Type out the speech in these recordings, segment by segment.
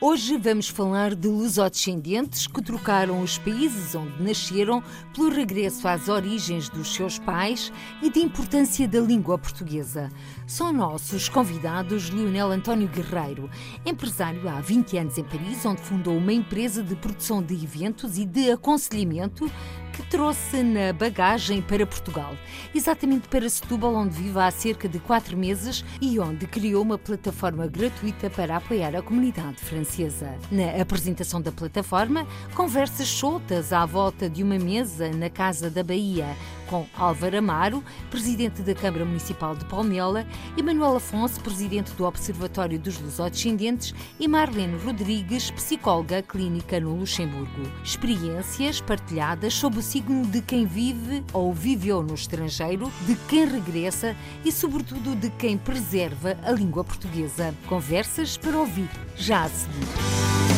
Hoje vamos falar de lusodescendentes que trocaram os países onde nasceram pelo regresso às origens dos seus pais e da importância da língua portuguesa. São nossos convidados Leonel António Guerreiro, empresário há 20 anos em Paris, onde fundou uma empresa de produção de eventos e de aconselhamento que trouxe na bagagem para Portugal, exatamente para Setúbal, onde vive há cerca de quatro meses e onde criou uma plataforma gratuita para apoiar a comunidade francesa. Na apresentação da plataforma, conversas soltas à volta de uma mesa na Casa da Bahia, com Álvaro Amaro, presidente da Câmara Municipal de Palmela, e Manuel Afonso, presidente do Observatório dos Lusodescendentes, e Marlene Rodrigues, psicóloga clínica no Luxemburgo. Experiências partilhadas sob o signo de quem vive ou viveu no estrangeiro, de quem regressa e, sobretudo, de quem preserva a língua portuguesa. Conversas para ouvir já a seguir.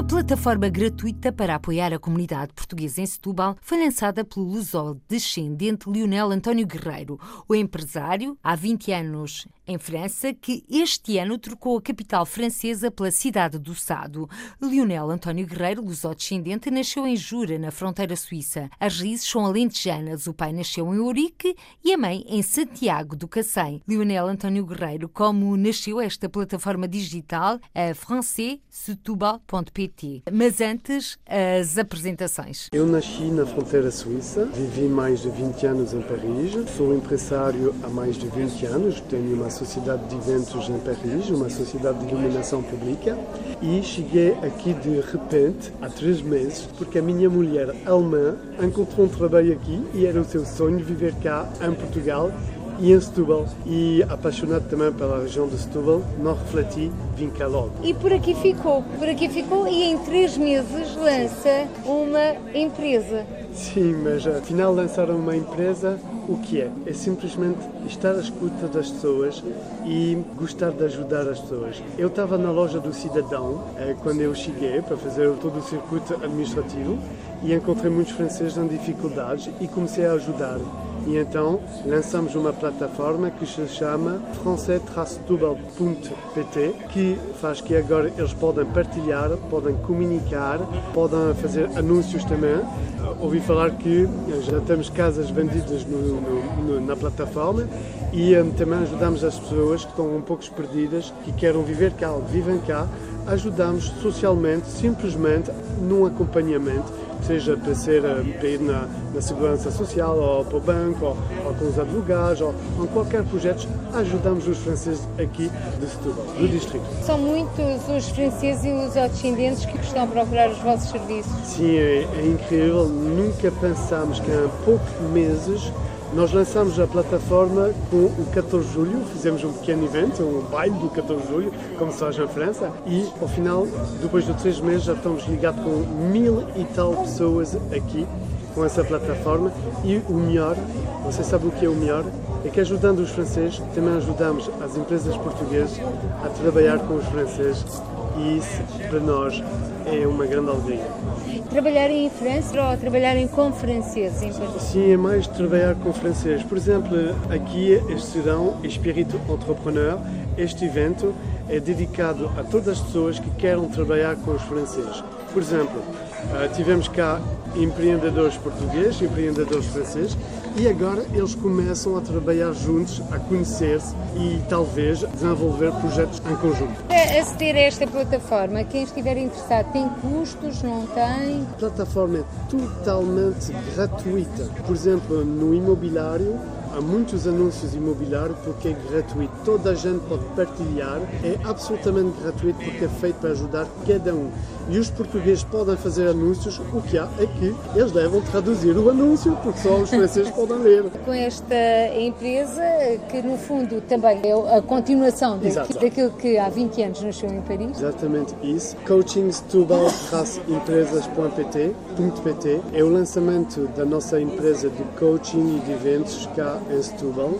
Uma plataforma gratuita para apoiar a comunidade portuguesa em Setúbal foi lançada pelo luso-descendente Lionel António Guerreiro, o empresário, há 20 anos em França, que este ano trocou a capital francesa pela cidade do Sado. Lionel António Guerreiro, luso-descendente, nasceu em Jura, na fronteira suíça. As raízes são alentejanas. O pai nasceu em Ourique e a mãe em Santiago do Cacém. Lionel António Guerreiro, como nasceu esta plataforma digital, a francêsetubal.pt. Mas antes, as apresentações. Eu nasci na fronteira suíça, vivi mais de 20 anos em Paris, sou empresário há mais de 20 anos, tenho uma sociedade de eventos em Paris, uma sociedade de iluminação pública, e cheguei aqui de repente, há três meses, porque a minha mulher alemã encontrou um trabalho aqui e era o seu sonho viver cá em Portugal e em Setúbal. E apaixonado também pela região de Setúbal, não refleti, vim cá logo. E por aqui ficou, por aqui ficou e em três meses lança uma empresa. Sim, mas afinal lançaram uma empresa, o que é? É simplesmente estar à escuta das pessoas e gostar de ajudar as pessoas. Eu estava na loja do Cidadão quando eu cheguei para fazer todo o circuito administrativo e encontrei muitos franceses em dificuldades e comecei a ajudar. E então lançamos uma plataforma que se chama francais-setúbal.pt que faz que agora eles podem partilhar, podem comunicar, podem fazer anúncios também. Ouvi falar que já temos casas vendidas no, no, no, na plataforma e um, também ajudamos as pessoas que estão um pouco perdidas, que querem viver cá, vivem cá, ajudamos socialmente, simplesmente num acompanhamento seja para, ser, para ir na, na, segurança social, ou para o banco, ou, ou com os advogados, ou em qualquer projeto, ajudamos os franceses aqui de Setúbal, do distrito. São muitos os franceses e os descendentes que estão a procurar os vossos serviços. Sim, é, é incrível. Nunca pensámos que em poucos meses nós lançamos a plataforma com o 14 de julho, fizemos um pequeno evento, um baile do 14 de julho, como se faz na França, e ao final, depois de três meses, já estamos ligados com mil e tal pessoas aqui com essa plataforma. E o melhor, você sabe o que é o melhor? É que ajudando os franceses, também ajudamos as empresas portuguesas a trabalhar com os franceses e isso para nós é uma grande alegria. Trabalharem em França ou trabalharem com franceses? Em Sim, é mais trabalhar com franceses. Por exemplo, aqui este Espírito Entrepreneur. Este evento é dedicado a todas as pessoas que querem trabalhar com os franceses. Por exemplo, tivemos cá empreendedores portugueses, empreendedores franceses, e agora eles começam a trabalhar juntos, a conhecer-se e talvez desenvolver projetos em conjunto. Para aceder a esta plataforma, quem estiver interessado, tem custos, não tem? A plataforma é totalmente gratuita. Por exemplo, no imobiliário, há muitos anúncios imobiliários porque é gratuito. Toda a gente pode partilhar, é absolutamente gratuito porque é feito para ajudar cada um. E os portugueses podem fazer anúncios, o que há é que eles devem traduzir o anúncio, porque só os franceses podem ler. Com esta empresa, que no fundo também é a continuação daqui, daquilo que há 20 anos nasceu em Paris. Exatamente isso. Coachingstubal-empresas.pt é o lançamento da nossa empresa de coaching e de eventos cá em Setúbal.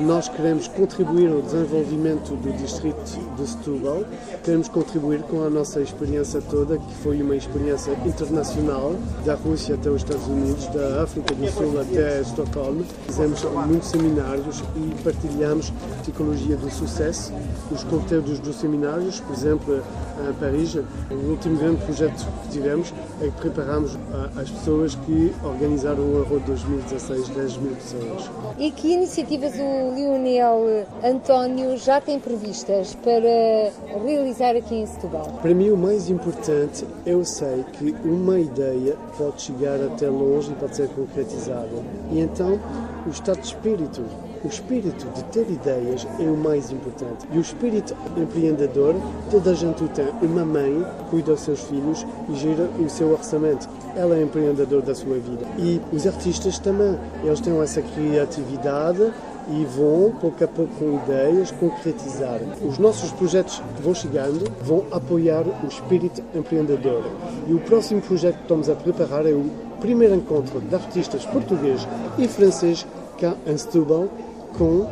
Nós queremos contribuir ao desenvolvimento do distrito de Setúbal, queremos contribuir com a nossa experiência toda, que foi uma experiência internacional, da Rússia até os Estados Unidos, da África do Sul até Estocolmo. Fizemos muitos seminários e partilhamos psicologia do sucesso, os conteúdos dos seminários, por exemplo, em Paris, o último grande projeto que tivemos é que preparamos as pessoas que organizaram o Euro 2016, 10 mil pessoas. E que iniciativas o Lionel António já tem previstas para realizar aqui em Setúbal? Para mim o mais importante, eu sei que uma ideia pode chegar até longe e pode ser concretizada. E então o estado de espírito o espírito de ter ideias é o mais importante. E o espírito empreendedor, toda a gente o tem. Uma mãe cuida dos seus filhos e gira o seu orçamento. Ela é empreendedor da sua vida. E os artistas também. Eles têm essa criatividade e vão, pouco a pouco, com ideias, concretizar. Os nossos projetos que vão chegando vão apoiar o espírito empreendedor. E o próximo projeto que estamos a preparar é o primeiro encontro de artistas português e francês cá em Setúbal com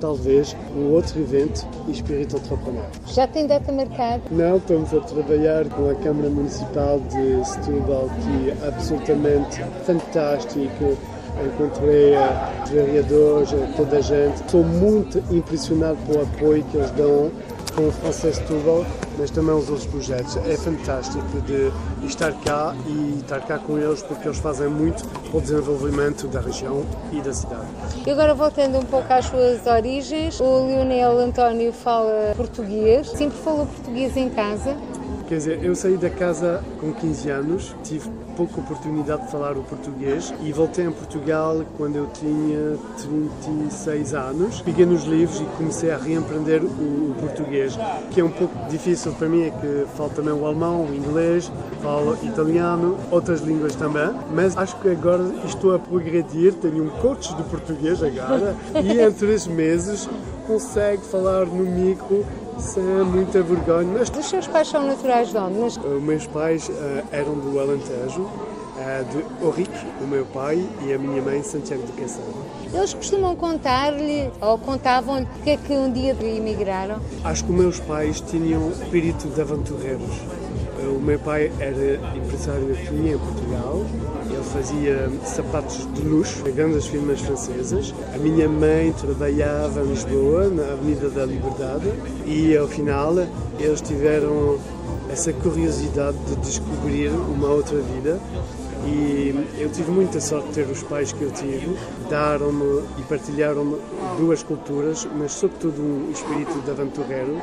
talvez um outro evento espírito entrepreneur. Já tem data marcada? Não, estamos a trabalhar com a Câmara Municipal de Setúbal, que é absolutamente fantástico. Encontrei os vereadores, toda a gente. Estou muito impressionado pelo apoio que eles dão com o Francês Setúbal, mas também os outros projetos. É fantástico de estar cá e estar cá com eles porque eles fazem muito para o desenvolvimento da região e da cidade. E agora voltando um pouco às suas origens, o Lionel António fala português, sempre falou português em casa? Quer dizer, eu saí da casa com 15 anos, tive pouca oportunidade de falar o português e voltei a Portugal quando eu tinha 36 anos. Peguei nos livros e comecei a reempreender o, o português, que é um pouco difícil para mim, é que falo também o alemão, o inglês, falo italiano, outras línguas também, mas acho que agora estou a progredir, tenho um coach de português agora e em três meses consegue falar no micro sem muita vergonha. Mas... Os seus pais são naturais de onde? Mas... Os meus pais uh, eram do Alentejo, uh, de Orique, o meu pai, e a minha mãe, Santiago de Cacém. Eles costumam contar-lhe ou contavam-lhe que é que um dia emigraram? Acho que os meus pais tinham espírito de aventureiros. O meu pai era empresário aqui em Portugal, fazia sapatos de luxo grandes firmas francesas. A minha mãe trabalhava em Lisboa, na Avenida da Liberdade, e ao final eles tiveram essa curiosidade de descobrir uma outra vida e eu tive muita sorte de ter os pais que eu tive, daram-me e partilharam-me duas culturas, mas sobretudo um espírito de aventureiro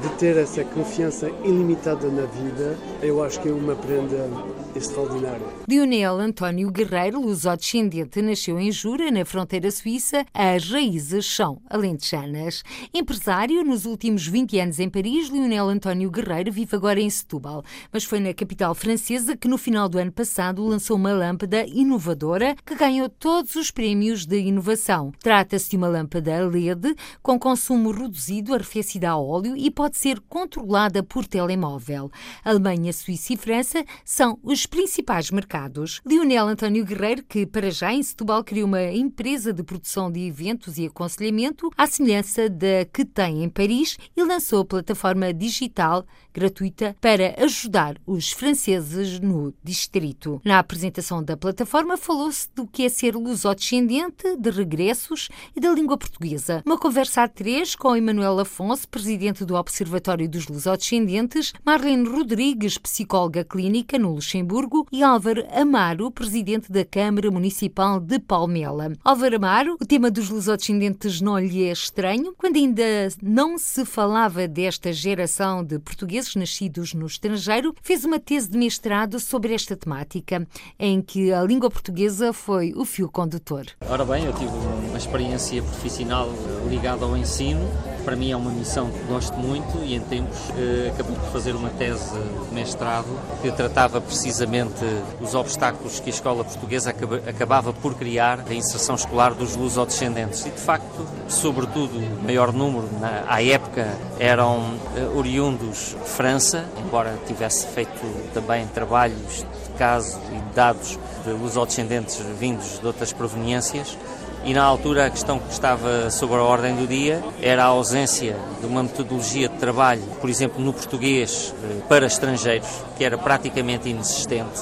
de ter essa confiança ilimitada na vida, eu acho que é uma prenda extraordinária. Lionel António Guerreiro, luso-descendente, nasceu em Jura, na fronteira suíça. As raízes são alentejanas. Empresário, nos últimos 20 anos em Paris, Lionel António Guerreiro vive agora em Setúbal, mas foi na capital francesa que no final do ano passado lançou uma lâmpada inovadora que ganhou todos os prémios de inovação. Trata-se de uma lâmpada LED com consumo reduzido, arrefecida a óleo e pode ser controlada por telemóvel. Alemanha, Suíça e França são os principais mercados. Lionel António Guerreiro, que para já em Setúbal criou uma empresa de produção de eventos e aconselhamento, à semelhança da que tem em Paris, e lançou a plataforma digital gratuita para ajudar os franceses no distrito. Na apresentação da plataforma falou-se do que é ser lusodescendente, de regressos e da língua portuguesa. Uma conversa a três com Emanuel Afonso, presidente do Observatório dos Lusodescendentes, Marlene Rodrigues, psicóloga clínica no Luxemburgo e Álvaro Amaro, presidente da Câmara Municipal de Palmela. Álvaro Amaro, o tema dos lusodescendentes não lhe é estranho, quando ainda não se falava desta geração de portugueses nascidos no estrangeiro, fez uma tese de mestrado sobre esta temática, em que a língua portuguesa foi o fio condutor. Ora bem, eu tive uma experiência profissional ligada ao ensino para mim é uma missão que gosto muito e em tempos eh, acabei por fazer uma tese de mestrado que tratava precisamente os obstáculos que a escola portuguesa acabava por criar a inserção escolar dos lusodescendentes. E de facto, sobretudo, o maior número na, à época eram eh, oriundos de França, embora tivesse feito também trabalhos de caso e dados de lusodescendentes vindos de outras proveniências e na altura a questão que estava sobre a ordem do dia era a ausência de uma metodologia de trabalho, por exemplo, no português eh, para estrangeiros, que era praticamente inexistente,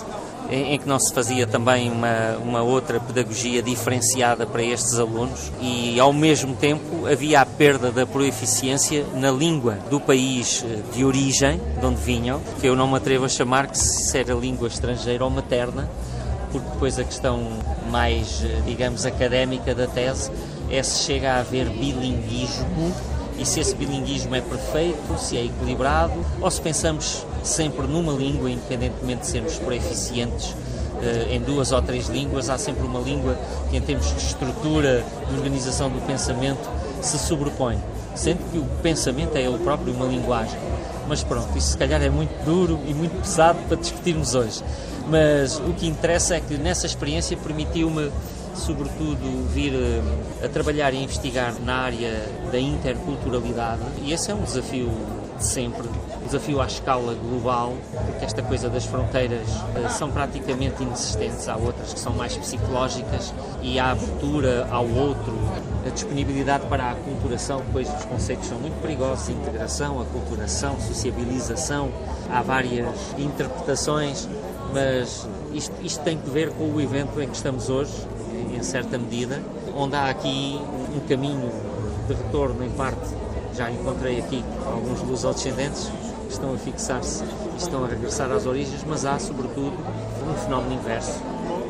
em, que não se fazia também uma, uma outra pedagogia diferenciada para estes alunos. E, ao mesmo tempo, havia a perda da proeficiência na língua do país eh, de origem, de onde vinham, que eu não me atrevo a chamar que se era língua estrangeira ou materna, porque depois a questão mais, eh, digamos, académica da tese é se chega a haver bilinguismo e se esse bilinguismo é perfeito, se é equilibrado, ou se pensamos sempre numa língua, independentemente de sermos proeficientes eh, em duas ou três línguas, há sempre uma língua que, em termos de estrutura, de organização do pensamento, se sobrepõe. Sendo que o pensamento é ele próprio uma linguagem. Mas pronto, isso se calhar é muito duro e muito pesado para discutirmos hoje. Mas o que interessa é que nessa experiência permitiu-me sobretudo vir eh, a trabalhar e investigar na área da interculturalidade. E esse é um desafio de sempre, desafio à escala global, porque esta coisa das fronteiras eh, são praticamente inexistentes, há outras que são mais psicológicas e a abertura ao outro, a disponibilidade para a aculturação, depois os conceitos são muito perigosos, integração, aculturação, sociabilização, há várias interpretações mas isto, isto tem que ver com o evento em que estamos hoje, em certa medida, onde há aqui um caminho de retorno, em parte, já encontrei aqui alguns lusodescendentes que estão a fixar-se e estão a regressar às origens, mas há, sobretudo, um fenómeno inverso,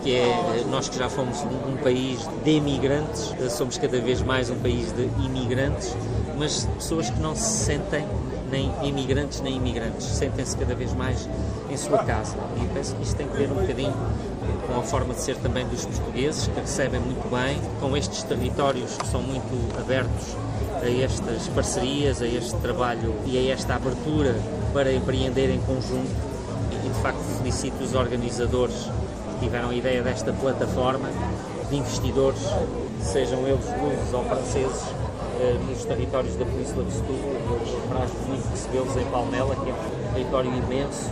que é nós que já fomos um, um país de imigrantes, somos cada vez mais um país de imigrantes, mas pessoas que não se sentem nem imigrantes nem imigrantes, sentem-se cada vez mais em sua casa. E penso que isto tem que ver um bocadinho com a forma de ser também dos portugueses, que recebem muito bem, com estes territórios que são muito abertos a estas parcerias, a este trabalho e a esta abertura para empreender em conjunto. E de facto felicito os organizadores tiveram a ideia desta plataforma de investidores, sejam eles lusos ou franceses, eh, nos territórios da Península de Setúbal. Eu muito recebê-los em Palmela, que é um território imenso,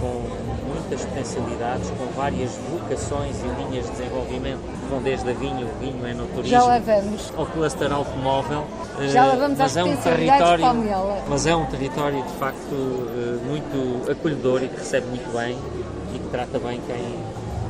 com, com, muitas potencialidades, com várias vocações e linhas de desenvolvimento, que vão desde a vinho, o vinho é no turismo, Já lá vamos. ao cluster automóvel. Já lá vamos mas é um território, Mas é um território, de facto, eh, muito acolhedor e que recebe muito bem e que trata bem quem,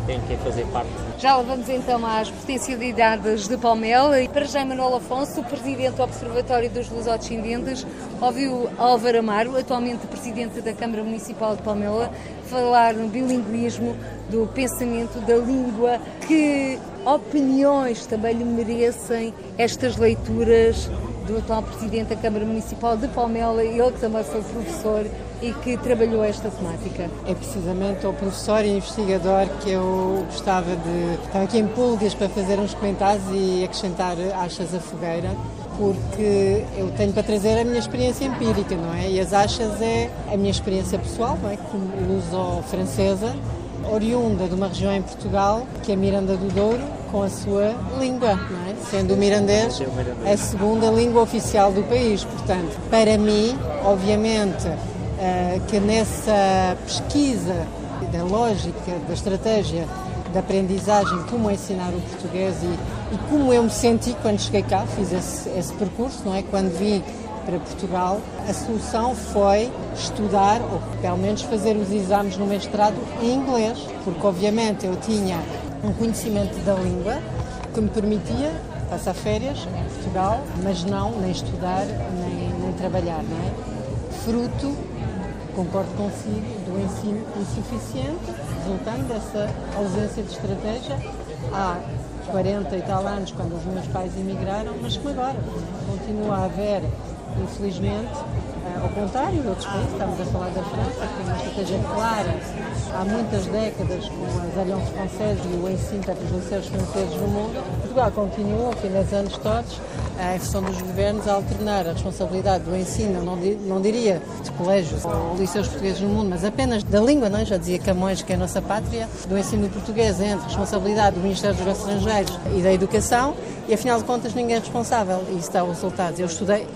tem que fazer parte. Já vamos então às potencialidades de Palmela. E para já Manuel Afonso, o presidente do Observatório dos Lusodescendentes, ouviu Álvaro Amaro, atualmente presidente da Câmara Municipal de Palmela, falar no bilinguismo, do pensamento, da língua, que opiniões também lhe merecem estas leituras do atual Presidente da Câmara Municipal de Palmela, ele que também foi professor e que trabalhou esta temática. É precisamente o professor e investigador que eu gostava de... Estava aqui em pulgas para fazer uns comentários e acrescentar achas à fogueira, porque eu tenho para trazer a minha experiência empírica, não é? E as achas é a minha experiência pessoal, não é? Como luso-francesa, oriunda de uma região em Portugal, que é Miranda do Douro, com a sua língua, é? sendo o mirandês a segunda língua oficial do país. Portanto, para mim, obviamente, que nessa pesquisa da lógica, da estratégia da aprendizagem, como ensinar o português e, e, como eu me senti quando cheguei cá, fiz esse, esse percurso, não é? Quando vim para Portugal, a solução foi estudar, ou pelo menos fazer os exames no mestrado em inglês, porque obviamente eu tinha um conhecimento da língua que me permitia passar férias em Portugal, mas não nem estudar nem, nem trabalhar, não é? Fruto, concordo consigo, do ensino insuficiente, resultando dessa ausência de estratégia. Há 40 e tal anos, quando os meus pais emigraram, mas como agora, continua a haver Infelizmente, ao contrário de outros países, estamos a falar da França, que tem uma estratégia clara há muitas décadas com as Alliances Françaises e o ensino dos liceus franceses no mundo. Portugal continuou, ao fim dos anos todos, a função dos governos a alternar a responsabilidade do ensino, não, não diria de colégios ou liceus portugueses no mundo, mas apenas da língua, não é? já dizia Camões que é a nossa pátria, do ensino português entre responsabilidade do Ministério dos Estrangeiros e da Educação, e afinal de contas ninguém é responsável, e isso dá os resultados. Eu estudei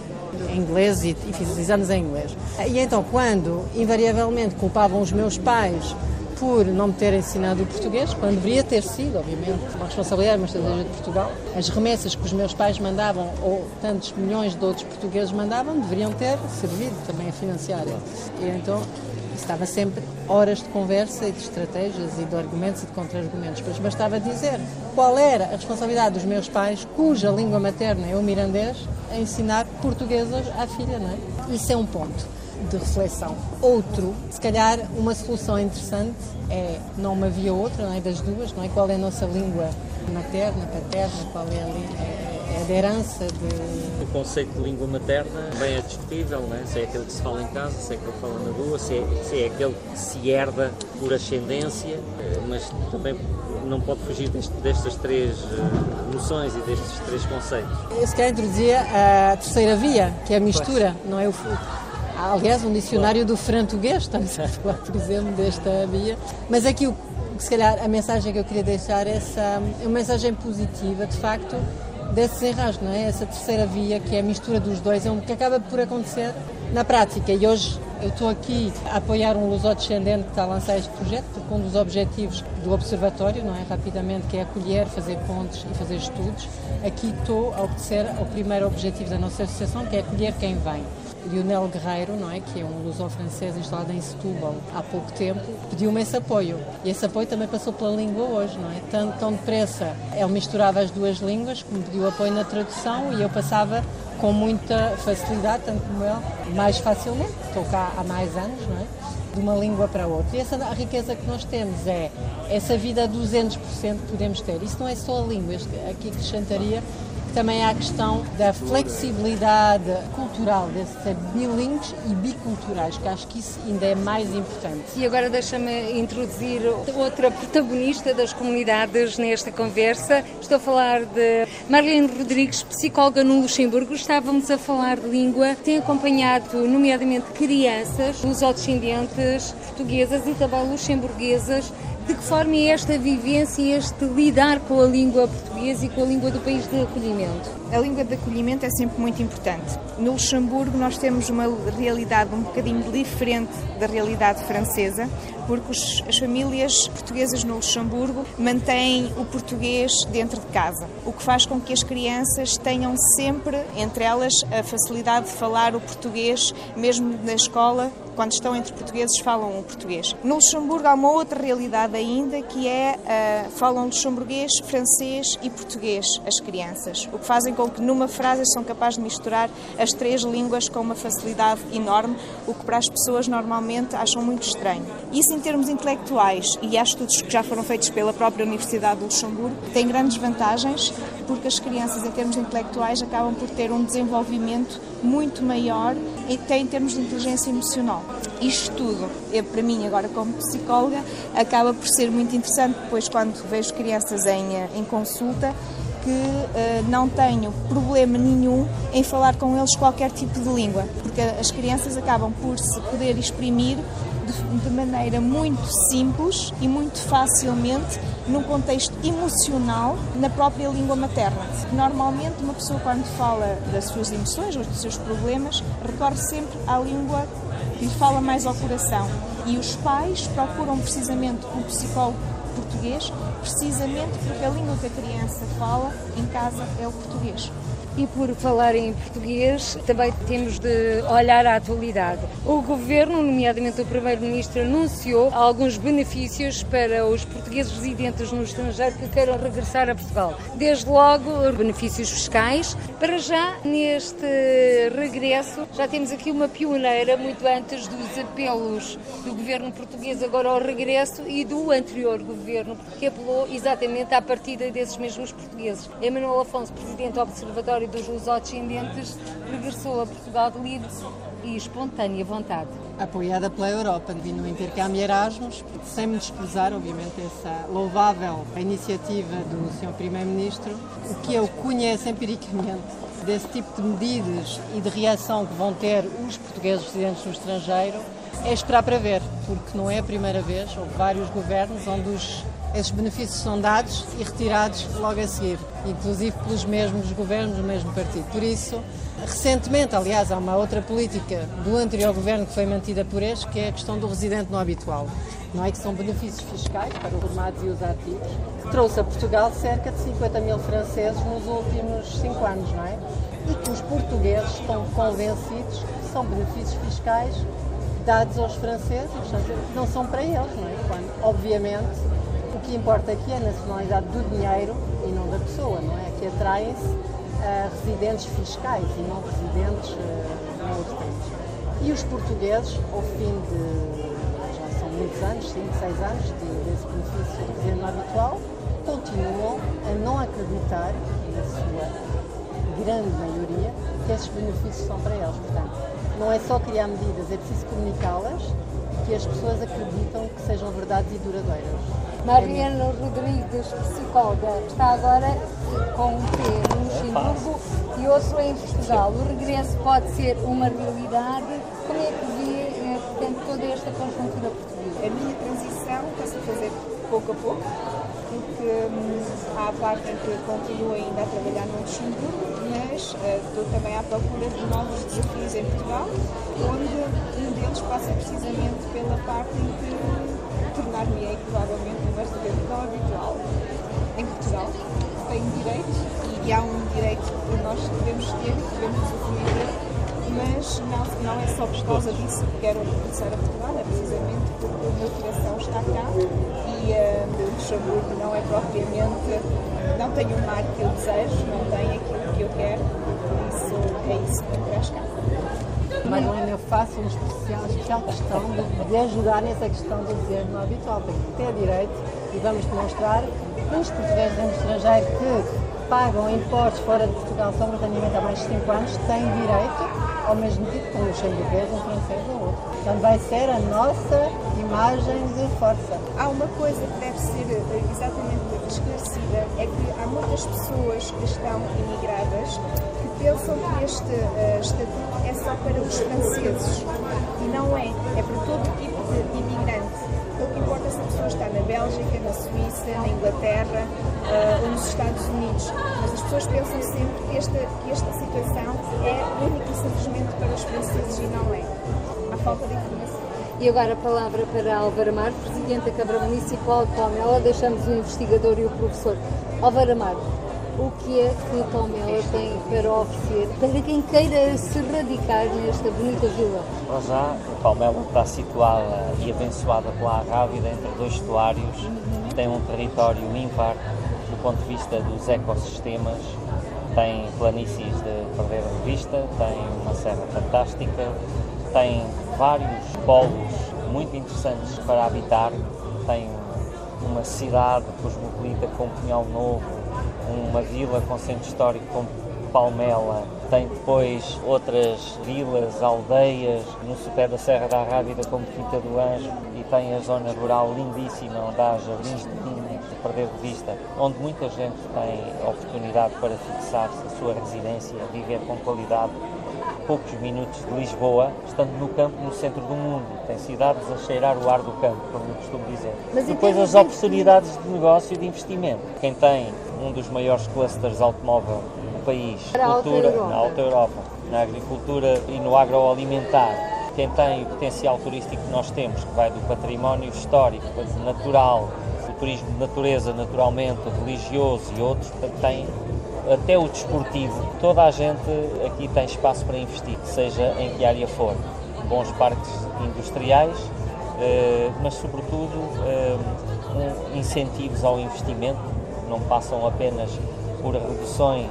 em inglês e, e fiz os exames em inglês. E então, quando invariavelmente culpavam os meus pais por não me ter ensinado o português, quando deveria ter sido, obviamente, uma responsabilidade, uma estratégia de Portugal. As remessas que os meus pais mandavam, ou tantos milhões de outros portugueses mandavam, deveriam ter servido também a financiar. E então estava sempre horas de conversa e de estratégias e de argumentos e de contra-argumentos. Mas bastava dizer qual era a responsabilidade dos meus pais, cuja língua materna é o mirandês, a ensinar português à filha, não é? Isso é um ponto de reflexão. Outro, se calhar uma solução interessante é, não uma via outra, não é das duas, não é qual é a nossa língua materna, paterna, qual é a, é, é a herança de... O conceito de língua materna bem é discutível, não é? se é aquele que se fala em casa, se é aquele que fala na rua, se é, se é aquele que se herda por ascendência, eh, mas também não pode fugir deste, destas três uh, noções e destes três conceitos. Eu se calhar introduzia a terceira via, que é a mistura, pois. não é o aliás, um dicionário do frantuguês, estamos a falar, por exemplo, desta via. Mas aqui, se calhar, a mensagem que eu queria deixar é essa, é uma mensagem positiva, de facto, desse desenrasgo, não é? Essa terceira via, que é a mistura dos dois, é um que acaba por acontecer na prática. E hoje eu estou aqui a apoiar um lusodescendente que está a lançar este projeto, porque um dos objetivos do observatório, não é? Rapidamente, que é acolher, fazer pontes e fazer estudos. Aqui estou a obedecer ao primeiro objetivo da nossa associação, que é acolher quem vem. Lionel Guerreiro, não é, que é um luso-francês instalado em Setúbal há pouco tempo, pediu-me esse apoio. E esse apoio também passou pela língua hoje, não é? Tão, tão depressa ele misturava as duas línguas, que me pediu apoio na tradução e eu passava com muita facilidade, tanto como ele, mais facilmente, estou cá há mais anos, não é? De uma língua para outra. E essa a riqueza que nós temos é essa vida a 200% que podemos ter. Isso não é só a língua, aqui acrescentaria também há a questão da flexibilidade cultural, de ser bilingues e biculturais, que acho que isso ainda é mais importante. E agora deixa-me introduzir outra protagonista das comunidades nesta conversa. Estou a falar de Marlene Rodrigues, psicóloga no Luxemburgo. Estávamos a falar de língua, tem acompanhado, nomeadamente, crianças, os descendentes portuguesas e também luxemburguesas de que forma é esta vivência este lidar com a língua portuguesa e com a língua do país de acolhimento? A língua de acolhimento é sempre muito importante. No Luxemburgo nós temos uma realidade um bocadinho diferente da realidade francesa, porque os, as famílias portuguesas no Luxemburgo mantêm o português dentro de casa, o que faz com que as crianças tenham sempre, entre elas, a facilidade de falar o português, mesmo na escola, quando estão entre portugueses, falam o português. No Luxemburgo há uma outra realidade ainda, que é uh, falam luxemburguês, francês e português as crianças, o que fazem com que numa frase são capazes de misturar as três línguas com uma facilidade enorme, o que para as pessoas normalmente acham muito estranho. Isso em termos intelectuais, e há estudos que já foram feitos pela própria Universidade de Luxemburgo, tem grandes vantagens, porque as crianças em termos intelectuais acabam por ter um desenvolvimento muito maior em termos de inteligência emocional. Isto tudo, é, para mim, agora como psicóloga, acaba por ser muito interessante, depois quando vejo crianças em, eh, em consulta, que uh, não tenho problema nenhum em falar com eles qualquer tipo de língua, porque as crianças acabam por se poder exprimir de, de maneira muito simples e muito facilmente num contexto emocional na própria língua materna. Normalmente, uma pessoa, quando fala das suas emoções ou dos seus problemas, recorre sempre à língua que lhe fala mais ao coração. E os pais procuram precisamente um psicólogo português, precisamente porque a língua que a criança fala em casa é o português. E por falar em português, também temos de olhar à atualidade. O governo, nomeadamente o primeiro-ministro, anunciou alguns benefícios para os portugueses residentes no estrangeiro que queiram regressar a Portugal. Desde logo, benefícios fiscais. Para já, neste regresso, já temos aqui uma pioneira, muito antes dos apelos do governo português agora ao regresso e do anterior governo, que apelou exatamente à partida desses mesmos portugueses. Emanuel Afonso, presidente do Observatório dos Lusodescendentes, regressou a Portugal de livre e espontânea vontade. Apoiada pela Europa, vindo no intercâmbio Erasmus, sem me desprezar, obviamente, essa louvável iniciativa do Sr. Primeiro-Ministro, o que eu conheço empiricamente desse tipo de medidas e de reação que vão ter os portugueses residentes no estrangeiro é esperar para ver, porque não é a primeira vez, houve vários governos onde os, esses benefícios são dados e retirados logo a seguir, inclusive pelos mesmos governos do mesmo partido. Por isso, recentemente, aliás, há uma outra política do anterior governo que foi mantida por este, que é a questão do residente não habitual. Não é que são benefícios fiscais para os formados e os ativos, que trouxe a Portugal cerca de 50 mil franceses nos últimos cinco anos, não é? E que os portugueses estão convencidos que são benefícios fiscais dados aos franceses, portanto, não são para eles, não é? Quando, obviamente, que importa aqui é a nacionalidade do dinheiro e não da pessoa, não é? Aqui atraem-se uh, residentes fiscais e não residentes uh, em. E os portugueses, ao fim de, já são muitos anos, 5, 6 anos, de, desse benefício de residente habitual, continuam a não acreditar, na sua grande maioria, que esses benefícios são para eles. Portanto, não é só criar medidas, é preciso comunicá-las que as pessoas acreditam que sejam verdades e duradouras. Mariana Rodrigues, psicóloga, está agora com um pé no Luxemburgo e outro em Portugal. O regresso pode ser uma realidade. Como é que vê, eh, portanto, toda esta conjuntura portuguesa? A minha transição a fazer pouco a pouco, porque hum, há a parte em que continuo ainda a trabalhar no Luxemburgo mas uh, estou também à procura de novos desafios em Portugal, onde um deles passa precisamente pela parte em que tornar-me-ei provavelmente um verdadeiro não habitual. Em Portugal, tenho direitos e há um direito que nós devemos ter e devemos usufruir mas não, não é só por causa disso que quero regressar a Portugal, é precisamente porque o meu coração está cá e uh, o Luxemburgo não é propriamente, não tem o mar que eu desejo, não tem aquilo que eu quero, por isso é isso que. Mas não é eu faço uma especial, especial questão de, de ajudar nessa questão do dizer no habitual, tem que ter direito e vamos demonstrar que os portugueses do estrangeiro que pagam impostos fora de Portugal simultaneamente há mais de 5 anos têm direito ao mesmo tempo com um luxemburguês, um francês ou outro. Portanto, vai ser a nossa imagem de força. Há uma coisa que deve ser eh, exatamente esclarecida, é que há muitas pessoas que estão imigradas que pensam que este uh, estatuto é só para os franceses. E não é. É para todo tipo de imigrante. O que importa se a pessoa está na Bélgica, na Suíça, na Inglaterra uh, ou nos Estados Unidos. Mas as pessoas pensam sempre que esta, que esta situação é única e simplesmente para os franceses e não é. Falta de informação. E agora a palavra para Álvaro Amaro, Presidente da Câmara Municipal de Palmela. Deixamos o investigador e o professor. Álvaro Amaro, o que é que Palmela tem para oferecer para quem queira se radicar nesta bonita vila? Para já, Palmela está situada e abençoada pela Arrábida entre dois estuários, tem um território ímpar do ponto de vista dos ecossistemas, tem planícies de perder de vista, tem uma serra fantástica, tem vários polos muito interessantes para habitar, tem uma cidade cosmopolita com Pinhal Novo, uma vila com centro histórico como Palmela, tem depois outras vilas, aldeias no sopé da Serra da Rábida como Quinta do Anjo e tem a zona rural lindíssima onde há jardins de de perder de vista, onde muita gente tem oportunidade para fixar-se a sua residência, viver com qualidade poucos minutos de Lisboa, estando no campo, no centro do mundo. Tem cidades a cheirar o ar do campo, como eu costumo dizer. Mas Depois as oportunidades de negócio e de investimento. Quem tem um dos maiores clusters automóvel do país, cultura, na Alta Europa, na agricultura e no agroalimentar, quem tem o potencial turístico que nós temos, que vai do património histórico, natural, do turismo de natureza, naturalmente, religioso e outros, tem até o desportivo, toda a gente aqui tem espaço para investir, seja em que área for. Bons parques industriais, eh, mas sobretudo eh, incentivos ao investimento, não passam apenas por reduções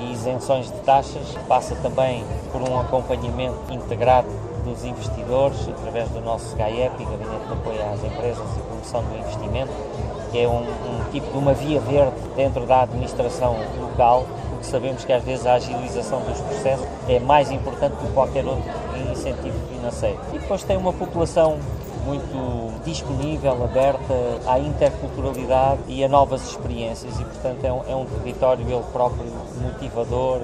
e isenções de taxas, passa também por um acompanhamento integrado dos investidores através do nosso GAEP, Gabinete de Apoio às Empresas e Promoção do Investimento, que é um, um tipo de uma via verde dentro da administração local, porque sabemos que às vezes a agilização dos processos é mais importante do que qualquer outro incentivo financeiro. E depois tem uma população muito disponível, aberta à interculturalidade e a novas experiências e, portanto, é um, é um território ele próprio motivador.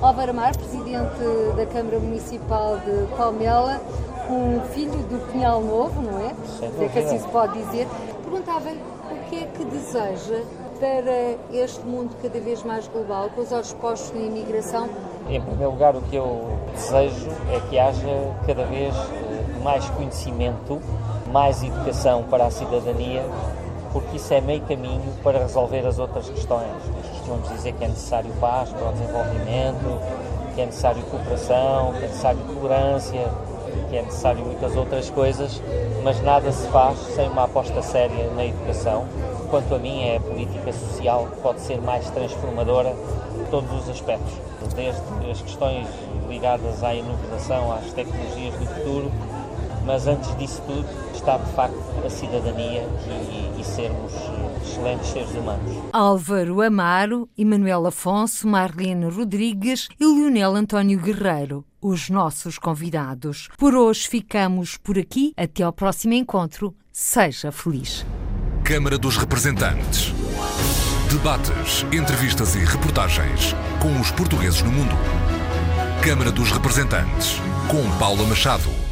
Álvaro Amar, Presidente da Câmara Municipal de Palmela, um filho do Pinhal Novo, não é? Sem É que assim se pode dizer. Perguntava-lhe o que é que deseja para este mundo cada vez mais global, com os olhos postos na imigração? Em primeiro lugar, o que eu desejo é que haja cada vez eh, mais conhecimento, mais educação para a cidadania, porque isso é meio caminho para resolver as outras questões. Nós costumamos dizer que é necessário paz para o desenvolvimento, que é necessário cooperação, que é necessário tolerância, que é necessário muitas outras coisas, mas nada se faz sem uma aposta séria na educação. Quanto a mim, é a política social que pode ser mais transformadora de todos os aspectos, desde as questões ligadas à inovação, às tecnologias do futuro, mas antes disso tudo está de facto a cidadania e, e sermos excelentes seres humanos. Álvaro Amaro, Emanuel Afonso, Marlene Rodrigues e Leonel António Guerreiro, os nossos convidados. Por hoje ficamos por aqui. Até ao próximo encontro. Seja feliz. Câmara dos Representantes. Debates, entrevistas e reportagens com os portugueses no mundo. Câmara dos Representantes, com Paula Machado.